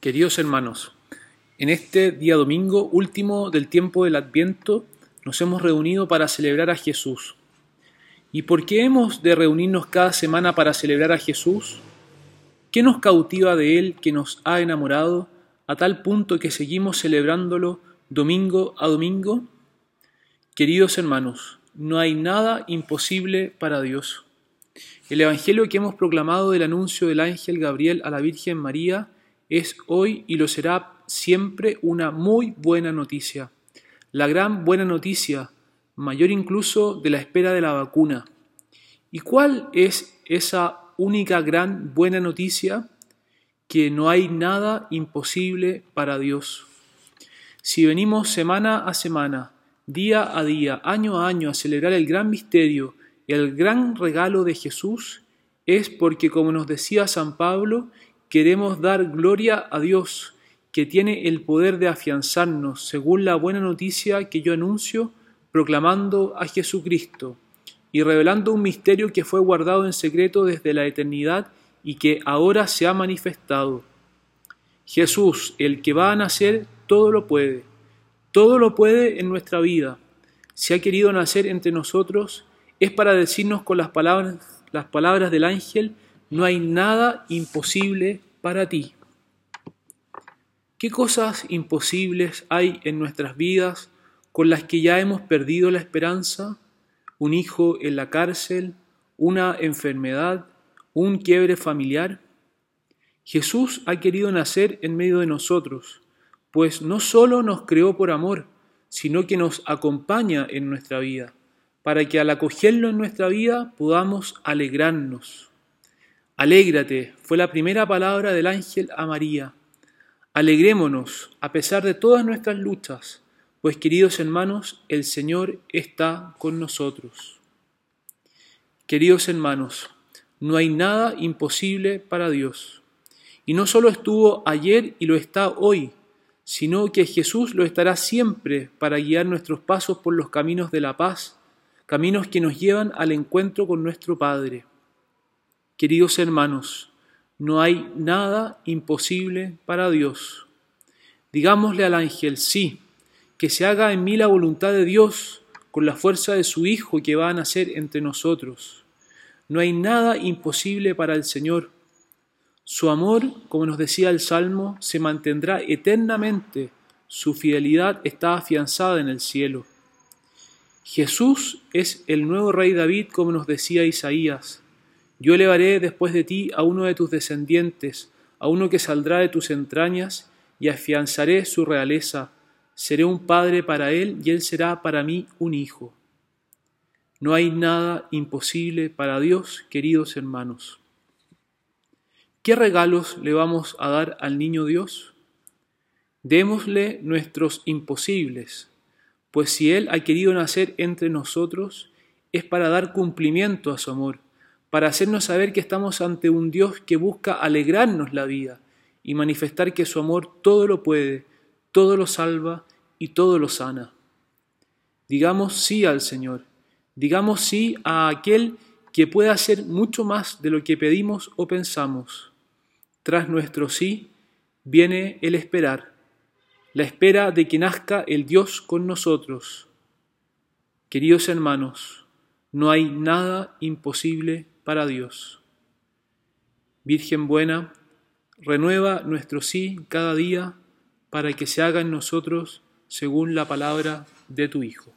Queridos hermanos, en este día domingo, último del tiempo del Adviento, nos hemos reunido para celebrar a Jesús. ¿Y por qué hemos de reunirnos cada semana para celebrar a Jesús? ¿Qué nos cautiva de Él que nos ha enamorado a tal punto que seguimos celebrándolo domingo a domingo? Queridos hermanos, no hay nada imposible para Dios. El Evangelio que hemos proclamado del anuncio del ángel Gabriel a la Virgen María es hoy y lo será siempre una muy buena noticia. La gran buena noticia, mayor incluso de la espera de la vacuna. ¿Y cuál es esa única gran buena noticia? Que no hay nada imposible para Dios. Si venimos semana a semana, día a día, año a año a celebrar el gran misterio el gran regalo de Jesús, es porque, como nos decía San Pablo, queremos dar gloria a Dios, que tiene el poder de afianzarnos, según la buena noticia que yo anuncio, proclamando a Jesucristo y revelando un misterio que fue guardado en secreto desde la eternidad y que ahora se ha manifestado. Jesús, el que va a nacer, todo lo puede, todo lo puede en nuestra vida. Si ha querido nacer entre nosotros, es para decirnos con las palabras, las palabras del ángel, no hay nada imposible para ti. ¿Qué cosas imposibles hay en nuestras vidas con las que ya hemos perdido la esperanza? ¿Un hijo en la cárcel? ¿Una enfermedad? ¿Un quiebre familiar? Jesús ha querido nacer en medio de nosotros, pues no solo nos creó por amor, sino que nos acompaña en nuestra vida, para que al acogerlo en nuestra vida podamos alegrarnos. Alégrate fue la primera palabra del ángel a María. Alegrémonos a pesar de todas nuestras luchas, pues queridos hermanos, el Señor está con nosotros. Queridos hermanos, no hay nada imposible para Dios. Y no solo estuvo ayer y lo está hoy, sino que Jesús lo estará siempre para guiar nuestros pasos por los caminos de la paz, caminos que nos llevan al encuentro con nuestro Padre. Queridos hermanos, no hay nada imposible para Dios. Digámosle al ángel, sí, que se haga en mí la voluntad de Dios con la fuerza de su Hijo que va a nacer entre nosotros. No hay nada imposible para el Señor. Su amor, como nos decía el Salmo, se mantendrá eternamente. Su fidelidad está afianzada en el cielo. Jesús es el nuevo rey David, como nos decía Isaías. Yo elevaré después de ti a uno de tus descendientes, a uno que saldrá de tus entrañas, y afianzaré su realeza. Seré un padre para él, y él será para mí un hijo. No hay nada imposible para Dios, queridos hermanos. ¿Qué regalos le vamos a dar al niño Dios? Démosle nuestros imposibles, pues si Él ha querido nacer entre nosotros, es para dar cumplimiento a su amor para hacernos saber que estamos ante un Dios que busca alegrarnos la vida y manifestar que su amor todo lo puede, todo lo salva y todo lo sana. Digamos sí al Señor, digamos sí a aquel que puede hacer mucho más de lo que pedimos o pensamos. Tras nuestro sí viene el esperar, la espera de que nazca el Dios con nosotros. Queridos hermanos, no hay nada imposible para Dios. Virgen buena, renueva nuestro sí cada día para que se haga en nosotros según la palabra de tu Hijo.